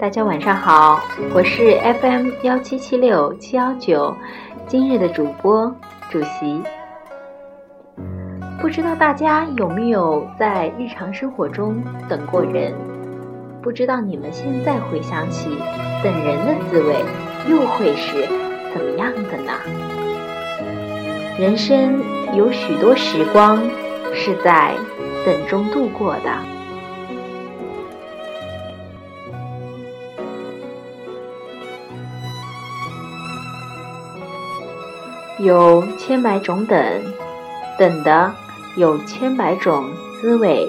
大家晚上好，我是 FM 幺七七六七幺九，今日的主播主席。不知道大家有没有在日常生活中等过人？不知道你们现在回想起等人的滋味，又会是怎么样的呢？人生有许多时光是在等中度过的。有千百种等，等的有千百种滋味，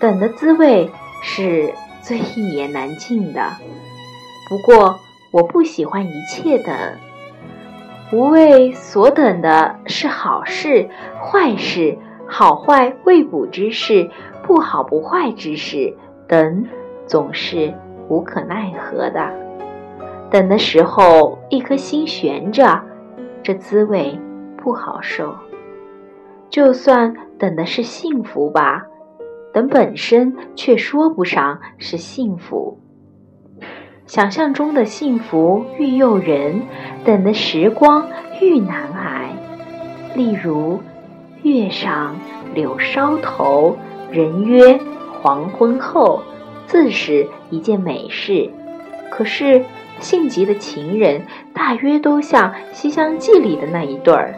等的滋味是最一言难尽的。不过我不喜欢一切等，无谓所等的是好事、坏事、好坏未卜之事、不好不坏之事，等总是无可奈何的。等的时候，一颗心悬着。这滋味不好受，就算等的是幸福吧，等本身却说不上是幸福。想象中的幸福愈诱人，等的时光愈难挨。例如，月上柳梢头，人约黄昏后，自是一件美事。可是。性急的情人，大约都像《西厢记》里的那一对儿。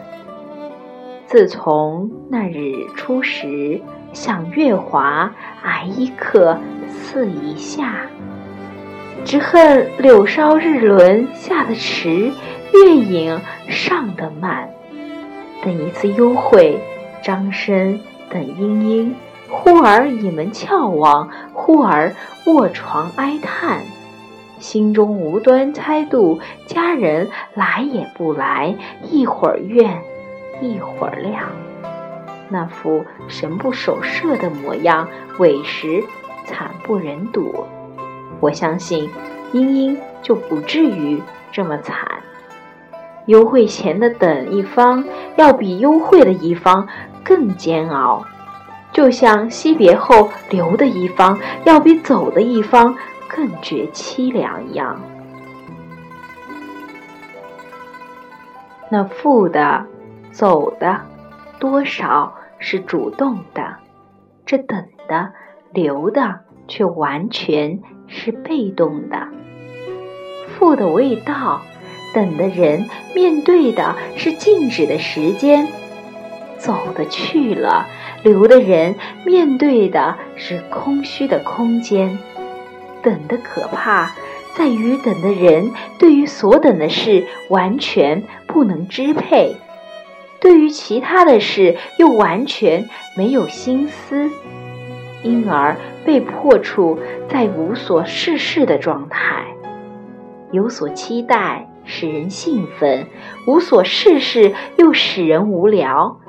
自从那日初时，想月华，挨一刻，似一下。只恨柳梢日轮下的迟，月影上的慢。等一次幽会，张生等莺莺，忽而倚门翘望，忽而卧床哀叹。心中无端猜度，家人来也不来，一会儿怨，一会儿亮，那副神不守舍的模样，委实惨不忍睹。我相信，英英就不至于这么惨。幽会前的等一方，要比幽会的一方更煎熬，就像惜别后留的一方，要比走的一方。更觉凄凉一样。那负的、走的，多少是主动的；这等的、留的，却完全是被动的。负的未到，等的人面对的是静止的时间；走的去了，留的人面对的是空虚的空间。等的可怕，在于等的人对于所等的事完全不能支配，对于其他的事又完全没有心思，因而被迫处在无所事事的状态。有所期待使人兴奋，无所事事又使人无聊。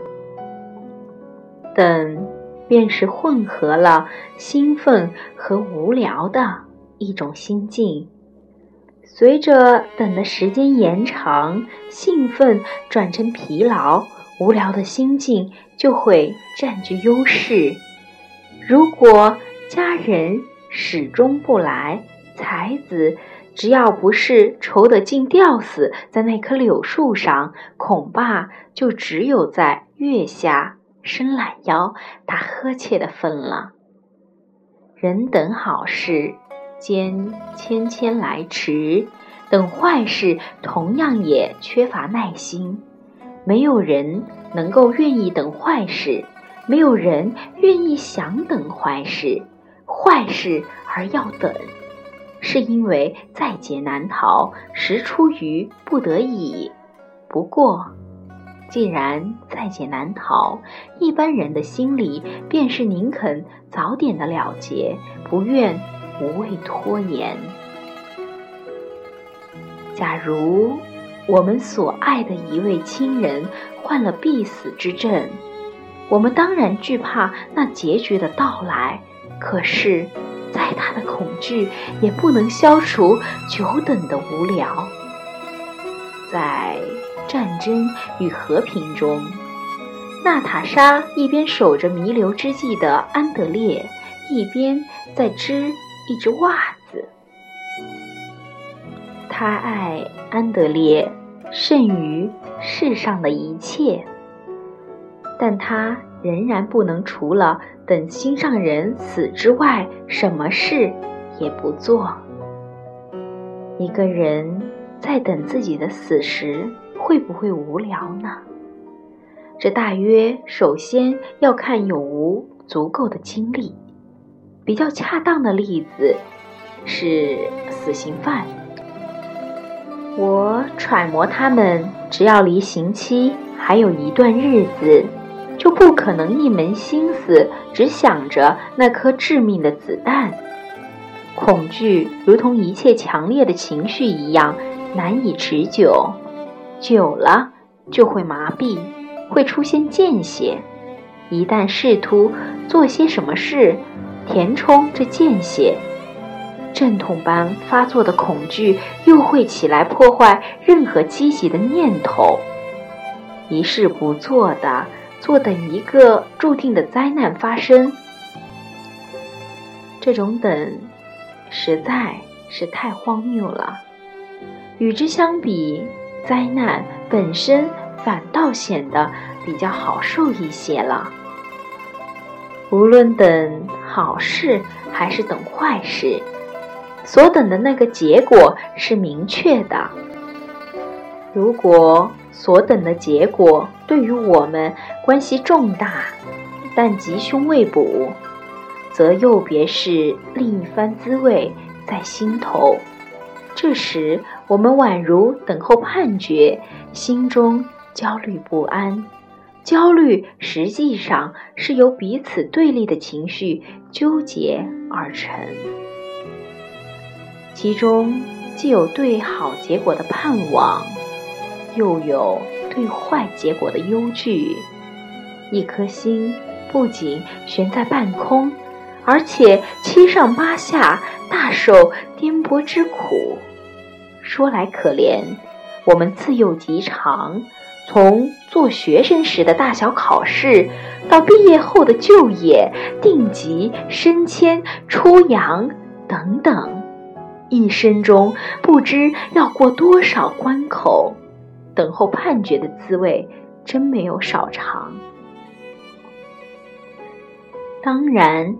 等。便是混合了兴奋和无聊的一种心境。随着等的时间延长，兴奋转成疲劳，无聊的心境就会占据优势。如果家人始终不来，才子只要不是愁得尽吊死在那棵柳树上，恐怕就只有在月下。伸懒腰，打呵欠的份了。人等好事，兼千千来迟；等坏事，同样也缺乏耐心。没有人能够愿意等坏事，没有人愿意想等坏事。坏事而要等，是因为在劫难逃，实出于不得已。不过。既然在劫难逃，一般人的心里便是宁肯早点的了结，不愿无谓拖延。假如我们所爱的一位亲人患了必死之症，我们当然惧怕那结局的到来。可是，再大的恐惧也不能消除久等的无聊。在。战争与和平中，娜塔莎一边守着弥留之际的安德烈，一边在织一只袜子。他爱安德烈甚于世上的一切，但他仍然不能除了等心上人死之外，什么事也不做。一个人在等自己的死时，会不会无聊呢？这大约首先要看有无足够的精力。比较恰当的例子是死刑犯。我揣摩他们，只要离刑期还有一段日子，就不可能一门心思只想着那颗致命的子弹。恐惧如同一切强烈的情绪一样难以持久，久了就会麻痹，会出现间歇。一旦试图做些什么事，填充这间歇，阵痛般发作的恐惧又会起来破坏任何积极的念头。一事不做的，坐等一个注定的灾难发生。这种等，实在是太荒谬了。与之相比，灾难本身反倒显得比较好受一些了。无论等好事还是等坏事，所等的那个结果是明确的。如果所等的结果对于我们关系重大，但吉凶未卜，则又别是另一番滋味在心头。这时，我们宛如等候判决，心中焦虑不安。焦虑实际上是由彼此对立的情绪纠结而成，其中既有对好结果的盼望，又有对坏结果的忧惧。一颗心不仅悬在半空，而且七上八下，大受颠簸之苦。说来可怜，我们自幼极长。从做学生时的大小考试，到毕业后的就业、定级、升迁、出洋等等，一生中不知要过多少关口，等候判决的滋味真没有少尝。当然，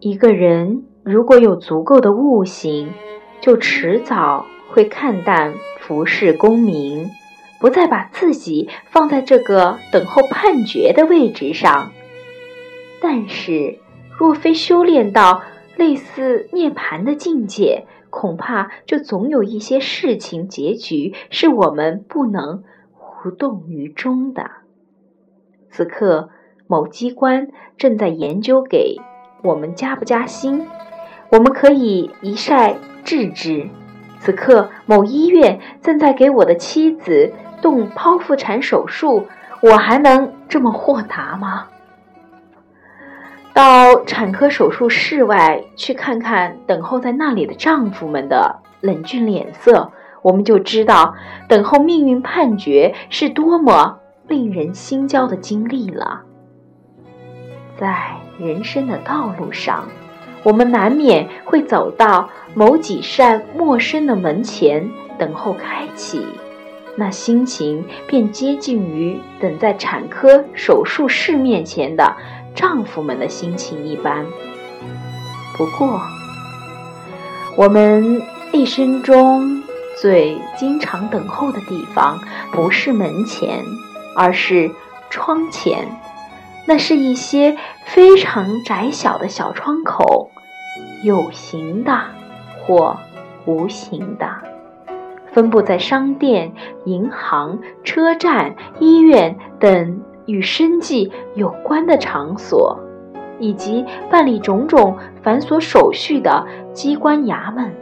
一个人如果有足够的悟性，就迟早会看淡服侍功名。不再把自己放在这个等候判决的位置上，但是若非修炼到类似涅槃的境界，恐怕就总有一些事情结局是我们不能无动于衷的。此刻，某机关正在研究给我们加不加薪，我们可以一晒置之。此刻，某医院正在给我的妻子。动剖腹产手术，我还能这么豁达吗？到产科手术室外去看看等候在那里的丈夫们的冷峻脸色，我们就知道等候命运判决是多么令人心焦的经历了。在人生的道路上，我们难免会走到某几扇陌生的门前，等候开启。那心情便接近于等在产科手术室面前的丈夫们的心情一般。不过，我们一生中最经常等候的地方，不是门前，而是窗前。那是一些非常窄小的小窗口，有形的或无形的。分布在商店、银行、车站、医院等与生计有关的场所，以及办理种种繁琐手续的机关衙门。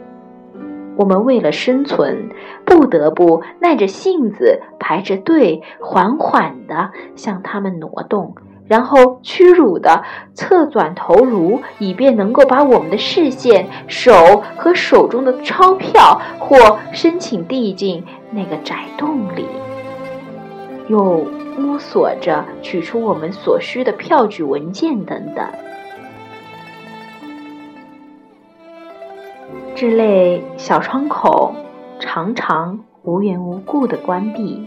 我们为了生存，不得不耐着性子排着队，缓缓地向他们挪动。然后屈辱地侧转头颅，以便能够把我们的视线、手和手中的钞票或申请递进那个窄洞里，又摸索着取出我们所需的票据文件等等。这类小窗口常常无缘无故的关闭。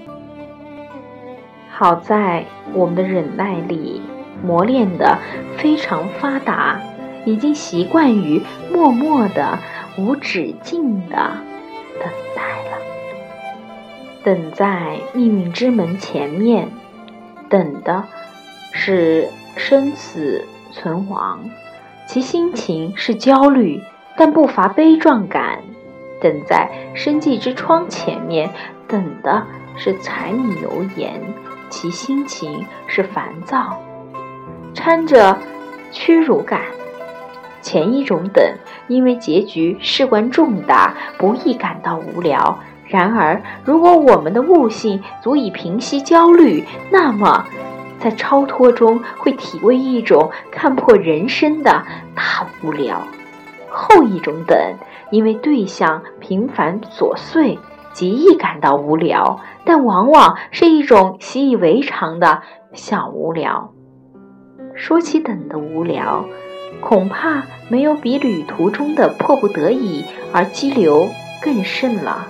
好在我们的忍耐力磨练的非常发达，已经习惯于默默的、无止境的等待了。等在命运之门前面，等的是生死存亡，其心情是焦虑，但不乏悲壮感；等在生计之窗前面，等的是柴米油盐。其心情是烦躁，掺着屈辱感。前一种等，因为结局事关重大，不易感到无聊。然而，如果我们的悟性足以平息焦虑，那么在超脱中会体味一种看破人生的大无聊。后一种等，因为对象平凡琐碎。极易感到无聊，但往往是一种习以为常的小无聊。说起等的无聊，恐怕没有比旅途中的迫不得已而激流更甚了。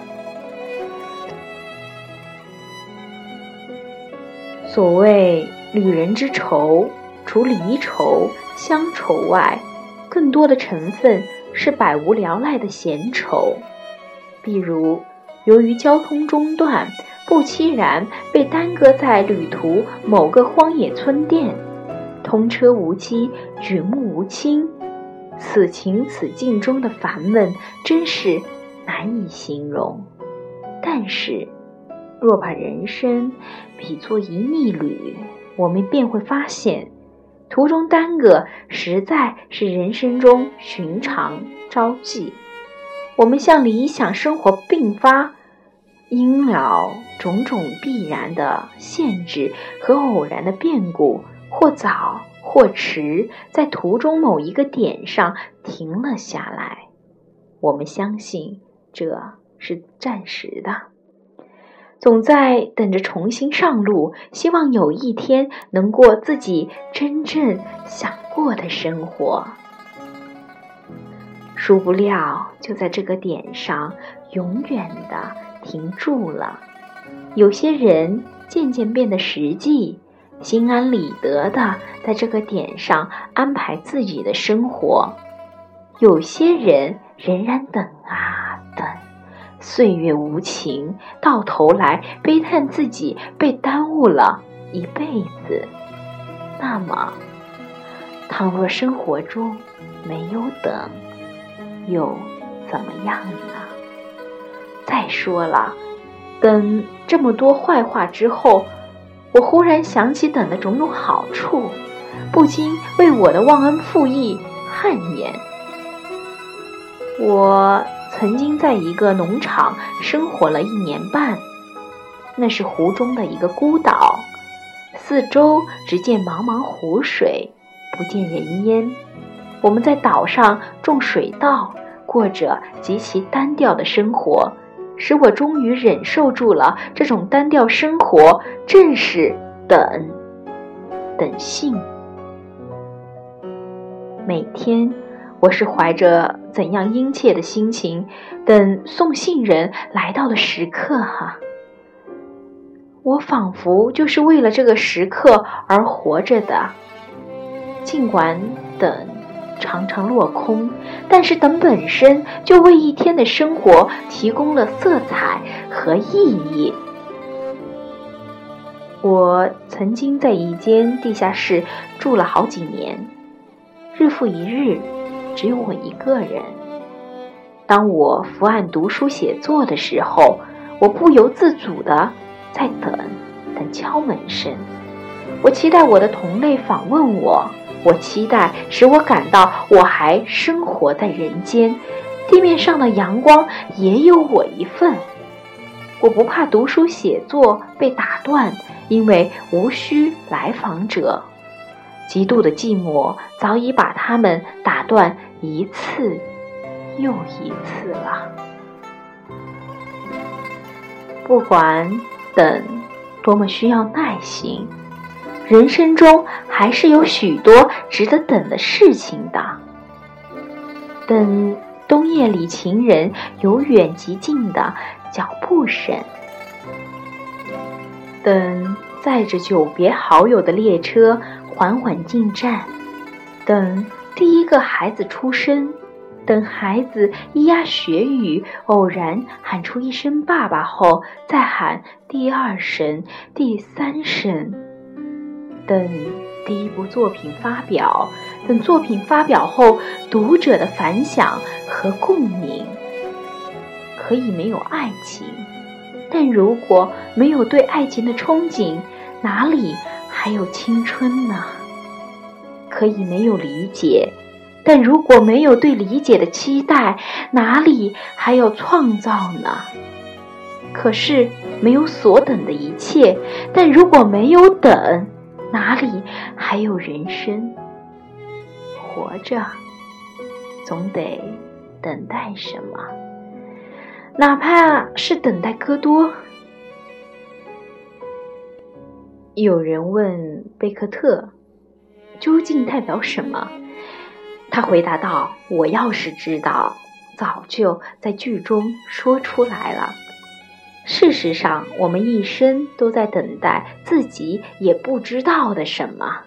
所谓旅人之愁，除离愁、乡愁外，更多的成分是百无聊赖的闲愁，比如。由于交通中断，不期然被耽搁在旅途某个荒野村店，通车无期，举目无亲，此情此境中的烦闷，真是难以形容。但是，若把人生比作一逆旅，我们便会发现，途中耽搁实在是人生中寻常招际。我们向理想生活并发。因了种种必然的限制和偶然的变故，或早或迟，在途中某一个点上停了下来。我们相信这是暂时的，总在等着重新上路，希望有一天能过自己真正想过的生活。殊不料，就在这个点上，永远的。停住了，有些人渐渐变得实际，心安理得的在这个点上安排自己的生活；有些人仍然等啊等，岁月无情，到头来悲叹自己被耽误了一辈子。那么，倘若生活中没有等，又怎么样呢？再说了，等这么多坏话之后，我忽然想起等的种种好处，不禁为我的忘恩负义汗颜。我曾经在一个农场生活了一年半，那是湖中的一个孤岛，四周只见茫茫湖水，不见人烟。我们在岛上种水稻，过着极其单调的生活。使我终于忍受住了这种单调生活，正是等，等信。每天，我是怀着怎样殷切的心情，等送信人来到的时刻哈！我仿佛就是为了这个时刻而活着的，尽管等。常常落空，但是等本身就为一天的生活提供了色彩和意义。我曾经在一间地下室住了好几年，日复一日，只有我一个人。当我伏案读书写作的时候，我不由自主的在等，等敲门声。我期待我的同类访问我。我期待使我感到我还生活在人间，地面上的阳光也有我一份。我不怕读书写作被打断，因为无需来访者。极度的寂寞早已把他们打断一次又一次了。不管等多么需要耐心。人生中还是有许多值得等的事情的，等冬夜里情人由远及近的脚步声。等载着久别好友的列车缓缓进站，等第一个孩子出生。等孩子咿呀学语，偶然喊出一声“爸爸”后，再喊第二声、第三声。等第一部作品发表，等作品发表后读者的反响和共鸣。可以没有爱情，但如果没有对爱情的憧憬，哪里还有青春呢？可以没有理解。但如果没有对理解的期待，哪里还有创造呢？可是没有所等的一切，但如果没有等，哪里还有人生？活着，总得等待什么？哪怕是等待戈多。有人问贝克特，究竟代表什么？他回答道：“我要是知道，早就在剧中说出来了。事实上，我们一生都在等待自己也不知道的什么，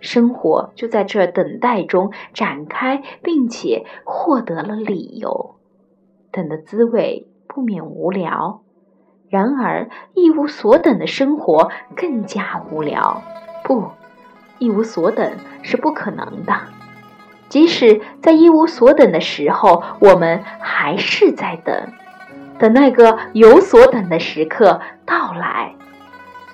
生活就在这等待中展开，并且获得了理由。等的滋味不免无聊，然而一无所等的生活更加无聊。不，一无所等是不可能的。”即使在一无所等的时候，我们还是在等，等那个有所等的时刻到来。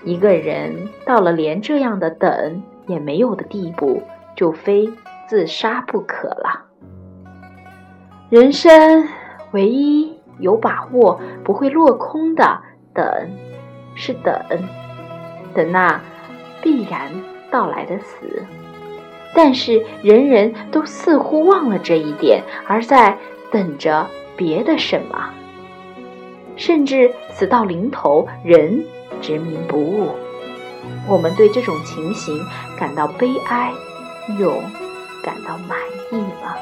一个人到了连这样的等也没有的地步，就非自杀不可了。人生唯一有把握不会落空的等，是等，等那必然到来的死。但是人人都似乎忘了这一点，而在等着别的什么，甚至死到临头仍执迷不悟。我们对这种情形感到悲哀，又感到满意了。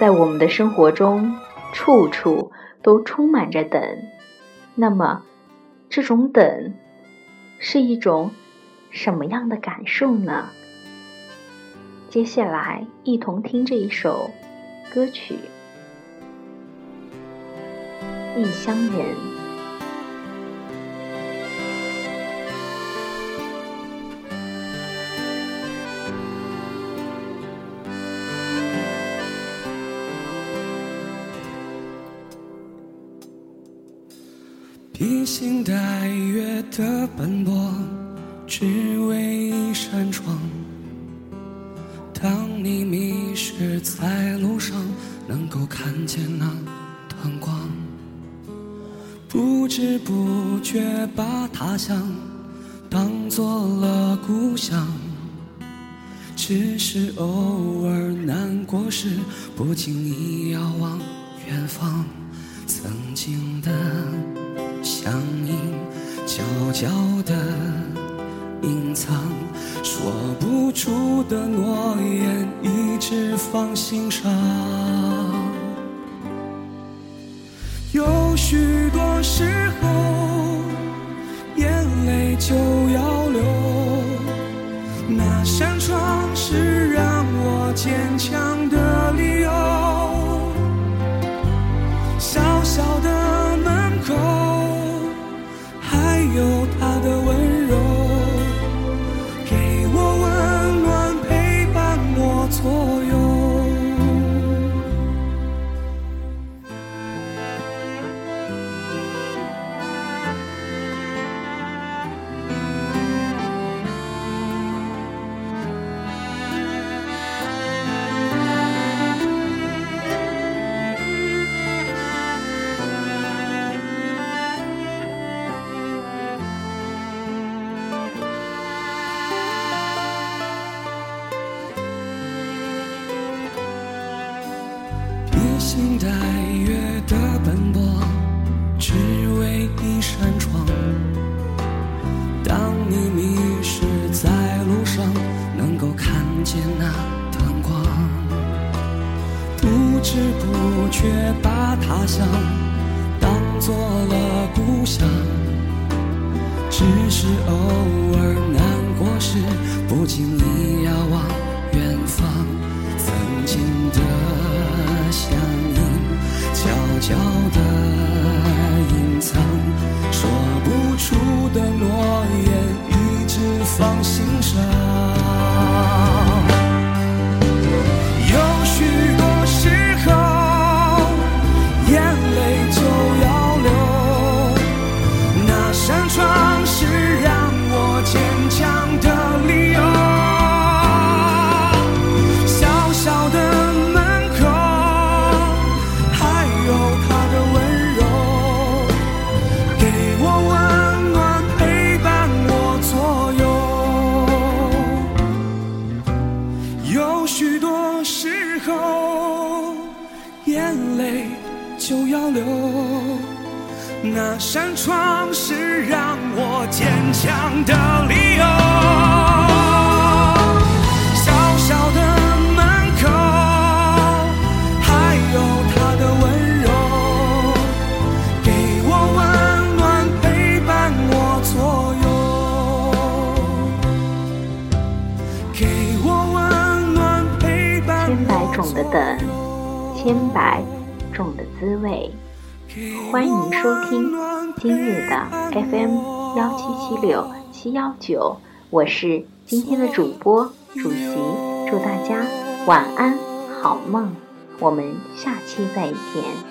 在我们的生活中，处处都充满着等。那么，这种等是一种。什么样的感受呢？接下来一同听这一首歌曲《异乡人》。披星戴月的奔波。过时，不经意遥望远方，曾经的相映，悄悄的。隐藏说不出的诺言，一直放心上。有许多时候，眼泪就要流。那他乡当做了故乡。只是偶尔难过时，不经意遥望远方，曾经的相依，悄悄地隐藏，说不出的诺言，一直放心上。有许是让我坚强的理由，欢迎收听今日的 FM 幺七七六七幺九，我是今天的主播主席，祝大家晚安好梦，我们下期再见。